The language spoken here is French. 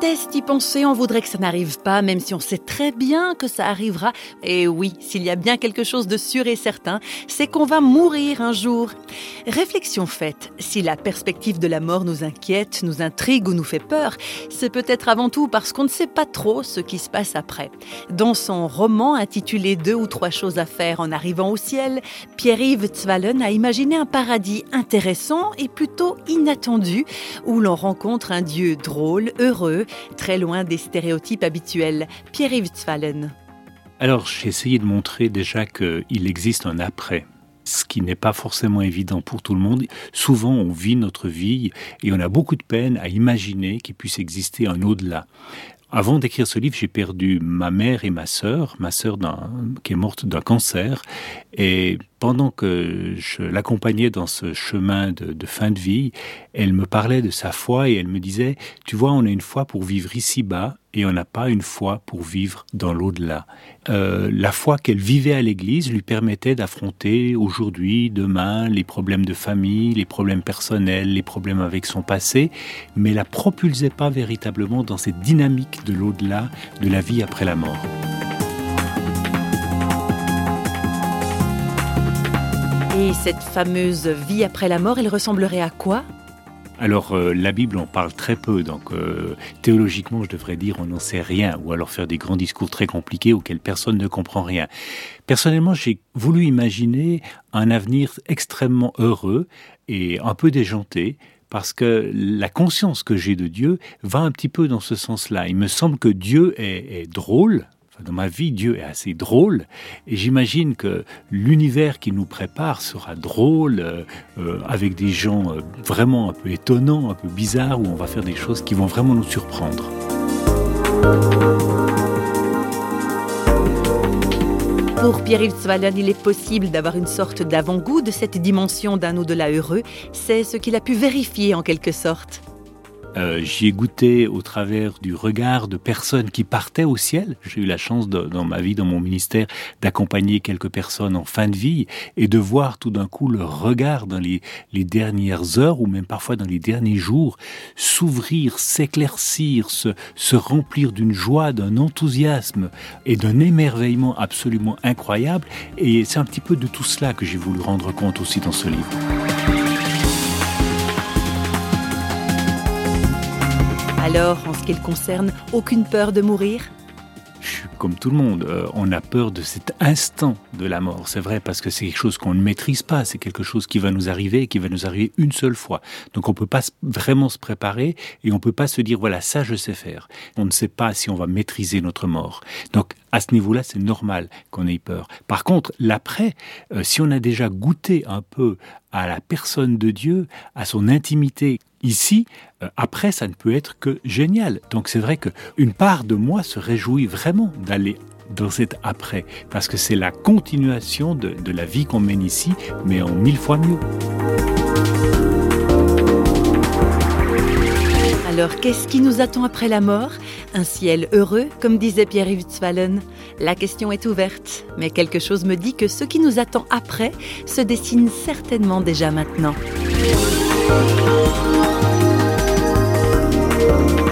déteste y penser, on voudrait que ça n'arrive pas, même si on sait très bien que ça arrivera. Et oui, s'il y a bien quelque chose de sûr et certain, c'est qu'on va mourir un jour. Réflexion faite, si la perspective de la mort nous inquiète, nous intrigue ou nous fait peur, c'est peut-être avant tout parce qu'on ne sait pas trop ce qui se passe après. Dans son roman intitulé Deux ou trois choses à faire en arrivant au ciel, Pierre-Yves Zwallen a imaginé un paradis intéressant et plutôt inattendu, où l'on rencontre un Dieu drôle, heureux, très loin des stéréotypes habituels. Pierre-Yves Zwallen. Alors, j'ai essayé de montrer déjà qu'il existe un après ce qui n'est pas forcément évident pour tout le monde. Souvent, on vit notre vie et on a beaucoup de peine à imaginer qu'il puisse exister un au-delà. Avant d'écrire ce livre, j'ai perdu ma mère et ma sœur, ma sœur qui est morte d'un cancer. Et pendant que je l'accompagnais dans ce chemin de, fin de vie, elle me parlait de sa foi et elle me disait, tu vois, on a une foi pour vivre ici-bas et on n'a pas une foi pour vivre dans l'au-delà. Euh, la foi qu'elle vivait à l'église lui permettait d'affronter aujourd'hui, demain, les problèmes de famille, les problèmes personnels, les problèmes avec son passé, mais la propulsait pas véritablement dans cette dynamique de l'au-delà, de la vie après la mort. Et cette fameuse vie après la mort, elle ressemblerait à quoi? Alors euh, la Bible en parle très peu, donc euh, théologiquement je devrais dire on n'en sait rien, ou alors faire des grands discours très compliqués auxquels personne ne comprend rien. Personnellement j'ai voulu imaginer un avenir extrêmement heureux et un peu déjanté, parce que la conscience que j'ai de Dieu va un petit peu dans ce sens-là. Il me semble que Dieu est, est drôle, dans ma vie, Dieu est assez drôle et j'imagine que l'univers qui nous prépare sera drôle euh, euh, avec des gens euh, vraiment un peu étonnants, un peu bizarres, où on va faire des choses qui vont vraiment nous surprendre. Pour Pierre-Yves il est possible d'avoir une sorte d'avant-goût de cette dimension d'un au-delà heureux. C'est ce qu'il a pu vérifier en quelque sorte. Euh, j'y ai goûté au travers du regard de personnes qui partaient au ciel. J'ai eu la chance dans ma vie, dans mon ministère, d'accompagner quelques personnes en fin de vie et de voir tout d'un coup leur regard dans les, dernières heures ou même parfois dans les derniers jours s'ouvrir, s'éclaircir, se remplir d'une joie, d'un enthousiasme et d'un émerveillement absolument incroyable. Et c'est un petit peu de tout cela que j'ai voulu rendre compte aussi dans ce livre. Alors, en ce qui concerne, aucune peur de mourir? Comme tout le monde, euh, on a peur de cet instant de la mort. C'est vrai parce que c'est quelque chose qu'on ne maîtrise pas, c'est quelque chose qui va nous arriver et qui va nous arriver une seule fois. Donc on peut pas vraiment se préparer et on peut pas se dire voilà ça je sais faire. On ne sait pas si on va maîtriser notre mort. Donc à ce niveau-là, c'est normal qu'on ait peur. Par contre, l'après, euh, si on a déjà goûté un peu à la personne de Dieu, à son intimité, ici, euh, après, ça ne peut être que génial. Donc c'est vrai qu'une part de moi se réjouit vraiment d'aller dans cet après, parce que c'est la continuation de, de la vie qu'on mène ici, mais en mille fois mieux. Alors, qu'est-ce qui nous attend après la mort? Un ciel heureux, comme disait Pierre-Yves La question est ouverte, mais quelque chose me dit que ce qui nous attend après se dessine certainement déjà maintenant. Thank